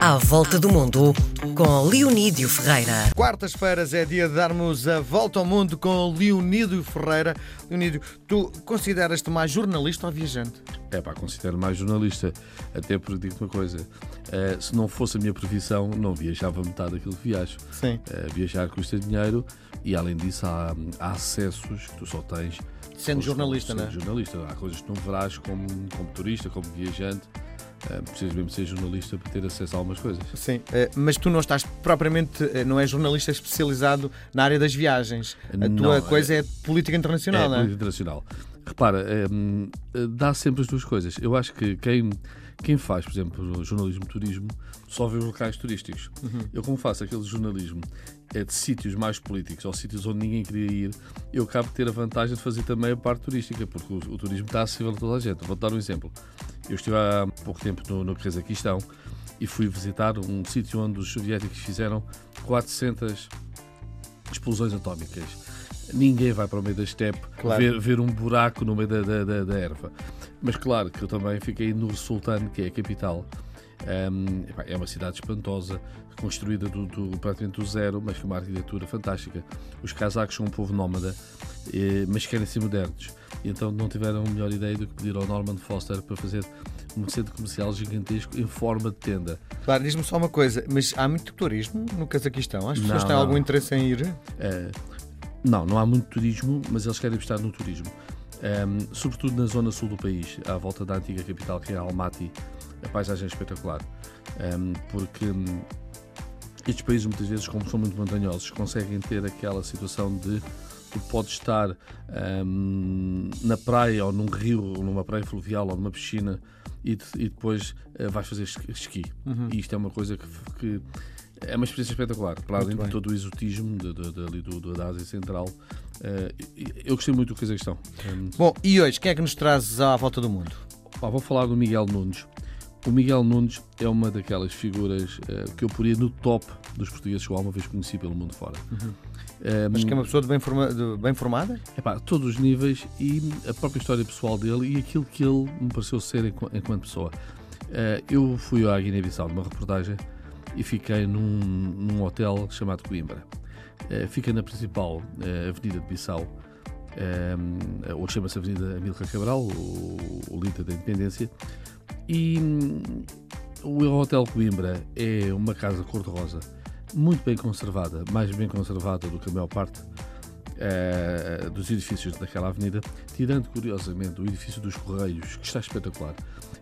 À Volta do Mundo, com Leonídio Ferreira. Quartas-feiras é dia de darmos a volta ao mundo com Leonídio Ferreira. Leonídio, tu consideras-te mais jornalista ou viajante? É pá, considero mais jornalista. Até porque digo uma coisa: uh, se não fosse a minha profissão, não viajava metade daquilo que viajo. Sim. Uh, viajar custa dinheiro e, além disso, há, há acessos que tu só tens. Sendo jornalista, não é? Sendo jornalista. Há coisas que não verás como, como turista, como viajante. Uh, precisas mesmo ser jornalista para ter acesso a algumas coisas. Sim, uh, mas tu não estás propriamente, uh, não és jornalista especializado na área das viagens. A não, tua coisa é, é política internacional, é, não é? Política internacional. Repara, dá sempre as duas coisas. Eu acho que quem, quem faz, por exemplo, jornalismo turismo, só vê os locais turísticos. Uhum. Eu, como faço aquele jornalismo é de sítios mais políticos ou sítios onde ninguém queria ir, eu acabo de ter a vantagem de fazer também a parte turística, porque o, o turismo está acessível a toda a gente. Vou-te dar um exemplo. Eu estive há pouco tempo no, no Cazaquistão e fui visitar um sítio onde os soviéticos fizeram 400 explosões atómicas. Ninguém vai para o meio da estepe claro. ver, ver, um buraco no meio da, da, da, da, erva. Mas claro que eu também fiquei no Sultan, que é a capital. Um, é uma cidade espantosa, construída do, do, praticamente do zero, mas com uma arquitetura fantástica. Os casacos são um povo nómada, eh, mas querem ser modernos. E então não tiveram a melhor ideia do que pedir ao Norman Foster para fazer um centro comercial gigantesco em forma de tenda. Claro, diz-me só uma coisa, mas há muito turismo no Cazaquistão? As pessoas não, têm não. algum interesse em ir? Uh, não, não há muito turismo, mas eles querem estar no turismo. Um, sobretudo na zona sul do país, à volta da antiga capital que é Almaty, a paisagem é espetacular. Um, porque um, estes países, muitas vezes, como são muito montanhosos, conseguem ter aquela situação de tu podes estar um, na praia ou num rio, ou numa praia fluvial ou numa piscina e, e depois uh, vais fazer esqui. Uhum. E isto é uma coisa que, que, é uma experiência espetacular, para além de todo o exotismo de, de, de, de, da Ásia Central. Uh, eu gostei muito do Cazaquistão. Um, Bom, e hoje, quem é que nos trazes à volta do mundo? vou falar do Miguel Nunes. O Miguel Nunes é uma daquelas figuras uh, que eu poria no top dos portugueses que eu alguma vez conheci pelo mundo fora. Uhum. Um, Mas que é uma pessoa de bem, forma, de bem formada? É pá, todos os níveis e a própria história pessoal dele e aquilo que ele me pareceu ser enquanto, enquanto pessoa. Uh, eu fui à Guiné-Bissau numa reportagem e fiquei num, num hotel chamado Coimbra. Uh, fica na principal uh, avenida de Bissau, um, ou chama-se Avenida Amílcar Cabral, o, o Lita da Independência, e um, o Hotel Coimbra é uma casa cor-de-rosa muito bem conservada, mais bem conservada do que a maior parte uh, dos edifícios daquela avenida, tirando curiosamente o edifício dos Correios, que está espetacular.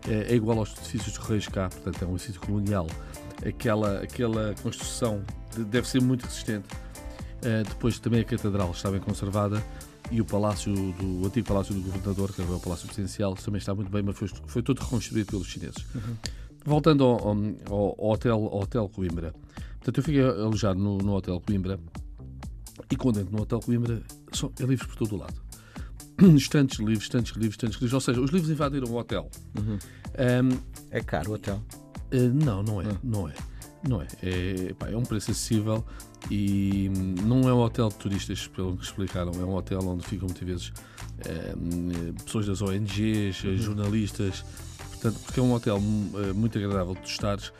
É igual aos edifícios dos Correios cá, portanto é um edifício colonial. Aquela, aquela construção deve ser muito resistente. Uh, depois também a Catedral está bem conservada e o palácio do o antigo palácio do governador, que é o palácio presidencial, também está muito bem, mas foi, foi todo reconstruído pelos chineses. Uhum. Voltando ao, ao, ao, hotel, ao hotel Coimbra, Portanto, eu fiquei alojado no, no Hotel Coimbra e quando entro no Hotel Coimbra são, é livros por todo o lado. Estantes livros, estantes livros, estantes livros. Ou seja, os livros invadiram o hotel. Uhum. Um, é caro o hotel? Uh, não, não é. Uhum. Não é. Não é. É, pá, é um preço acessível e não é um hotel de turistas, pelo que explicaram. É um hotel onde ficam muitas vezes um, pessoas das ONGs, uhum. jornalistas, Portanto, porque é um hotel uh, muito agradável de estares,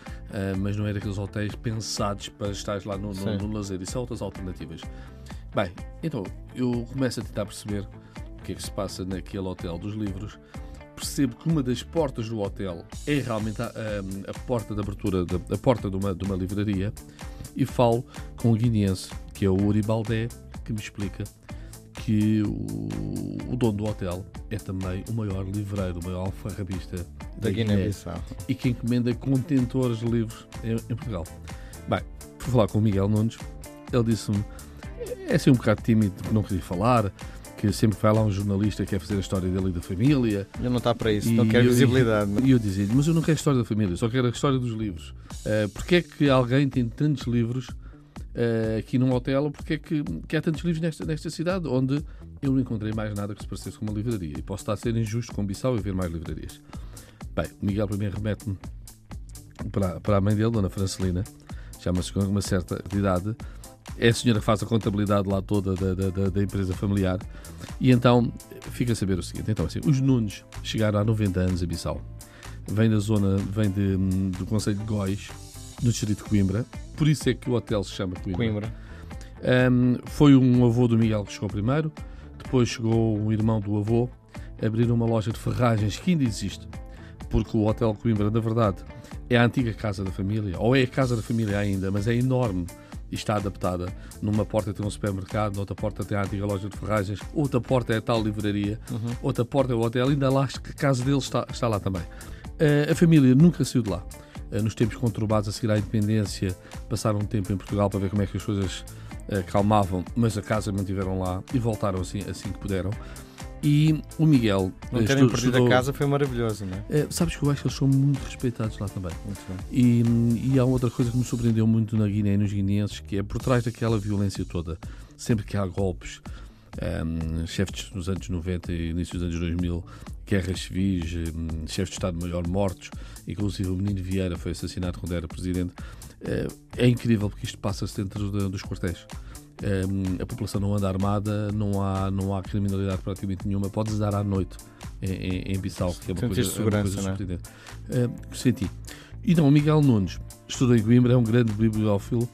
mas não é daqueles hotéis pensados para estares lá no, no, no lazer. Isso são outras alternativas. Bem, então eu começo a tentar perceber o que é que se passa naquele hotel dos livros. Percebo que uma das portas do hotel é realmente a, a, a porta de abertura, de, a porta de uma, de uma livraria, e falo com o guineense, que é o Uri Baldé, que me explica que o, o dono do hotel é também o maior livreiro, o maior alfarrabista da, Guiné-Bissau e que encomenda contentores de livros em, em Portugal. Bem, fui falar com o Miguel Nunes, ele disse-me, é assim um bocado tímido, não queria falar, que sempre vai lá um jornalista que quer fazer a história dele e da família. Ele não está para isso, e não quer visibilidade. E eu dizia mas eu não quero a história da família, só quero a história dos livros. Uh, Porquê é que alguém tem tantos livros uh, aqui num hotel? Porquê é que, que há tantos livros nesta, nesta cidade, onde eu não encontrei mais nada que se parecesse com uma livraria? E posso estar a ser injusto com Bissau e ver mais livrarias. Bem, o Miguel primeiro remete-me para, para a mãe dele, Dona Francelina, chama-se com uma certa idade. É a senhora que faz a contabilidade lá toda da, da, da, empresa familiar. E então fica a saber o seguinte: então, assim, os Nunes chegaram há 90 anos a Bissau. Vem da zona, vem de, do Conselho de Góis, no distrito de Coimbra. Por isso é que o hotel se chama Coimbra. Coimbra. Um, foi um avô do Miguel que chegou primeiro, depois chegou um irmão do avô, abriram uma loja de ferragens que ainda existe, porque o Hotel Coimbra, na verdade, é a antiga casa da família, ou é a casa da família ainda, mas é enorme e está adaptada. Numa porta tem um supermercado, noutra porta tem a antiga loja de ferragens, outra porta é a tal livraria, uhum. outra porta é o hotel, ainda lá a casa dele está, está lá também. Uh, a família nunca saiu de lá. Uh, nos tempos conturbados a seguir à independência, passaram um tempo em Portugal para ver como é que as coisas uh, calmavam, mas a casa mantiveram lá e voltaram assim, assim que puderam. E o Miguel. Não terem estudou, perdido a casa foi maravilhoso, não é? é? Sabes que eu acho que eles são muito respeitados lá também. E, e há outra coisa que me surpreendeu muito na Guiné e nos guineenses, que é por trás daquela violência toda, sempre que há golpes, um, ehm, chefes nos anos 90 e início dos anos 2000, guerras civis, um, chefes de Estado-Maior mortos, inclusive o menino Vieira foi assassinado quando era presidente. É, é incrível porque isto passa-se dentro de, dos quartéis. Um, a população não anda armada, não há, não há criminalidade praticamente nenhuma. Podes dar à noite em, em, Bissau, que é uma coisa, segurança, é uma coisa não é? surpreendente. Uh, senti. E não, o Miguel Nunes estudou em Coimbra, é um grande bibliófilo.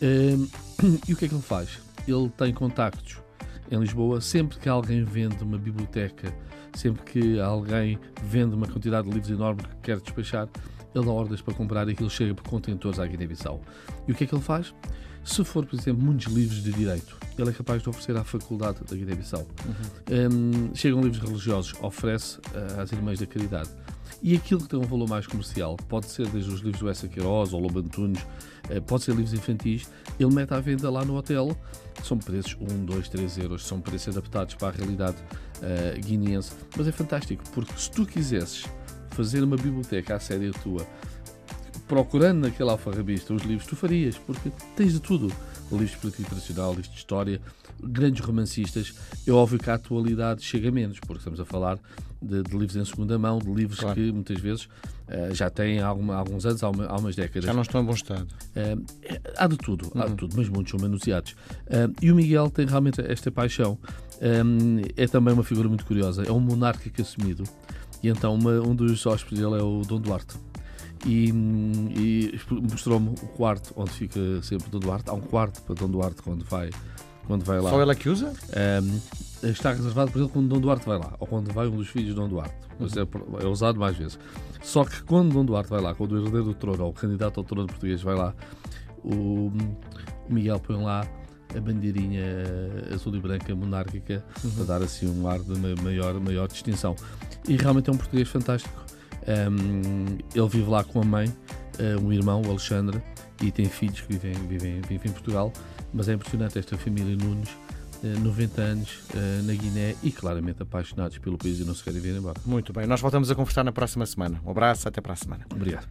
E o que é que ele faz? Ele tem contactos em Lisboa. Sempre que alguém vende uma biblioteca, sempre que alguém vende uma quantidade de livros enorme que quer despachar, ele dá ordens para comprar e aquilo chega por contentores à Guiné-Bissau. E o que é que ele faz? Se for, por exemplo, muitos livros de direito, ele é capaz de oferecer à faculdade da Guiné-Bissau. Uhum. Um, chegam livros religiosos, oferece uh, às Irmãs da Caridade. E aquilo que tem um valor mais comercial, pode ser desde os livros do Essa Queiroz ou Lobo Antunes, uh, pode ser livros infantis, ele mete à venda lá no hotel. São preços 1, 2, 3 euros, são preços adaptados para a realidade uh, guineense. Mas é fantástico, porque se tu quisesses fazer uma biblioteca à série tua, procurando naquela alfarrabista os livros, tu farias, porque tens de tudo. Livros de política internacional, livros de história, grandes romancistas. É óbvio que a atualidade chega menos, porque estamos a falar de, de livros em segunda mão, de livros claro. que muitas vezes uh, já têm alguma, alguns anos, há, uma, há, umas décadas. Já não estão em bom estado. Uh, há de tudo, uhum. há de uhum. tudo, mas muitos são manuseados. Uh, e o Miguel tem realmente esta paixão. Um, é também uma figura muito curiosa. É um monárquico assumido. E então uma, um dos hóspedes dele é o Dom Duarte. E, e mostrou-me o quarto onde fica sempre Dom Duarte. Há um quarto para Dom Duarte quando vai, quando vai lá. Só ela que usa? Um, está reservado para ele quando Dom Duarte vai lá, ou quando vai um dos filhos de Dom Duarte. Mas é, é, usado mais vezes. Só que quando Dom Duarte vai lá, quando o herdeiro do trono, ou o candidato ao trono português vai lá, o, o Miguel põe lá a bandeirinha azul e branca monárquica uhum. para dar assim um ar de maior, maior distinção. E realmente é um português fantástico. Um, ele vive lá com a mãe, uh, um irmão, o Alexandre, e tem filhos que vivem, vivem, vivem em Portugal. Mas é impressionante esta família Nunes, uh, 90 anos uh, na Guiné e claramente apaixonados pelo país e não se querem vir embora. Muito bem, nós voltamos a conversar na próxima semana. Um abraço, até para a semana. Obrigado.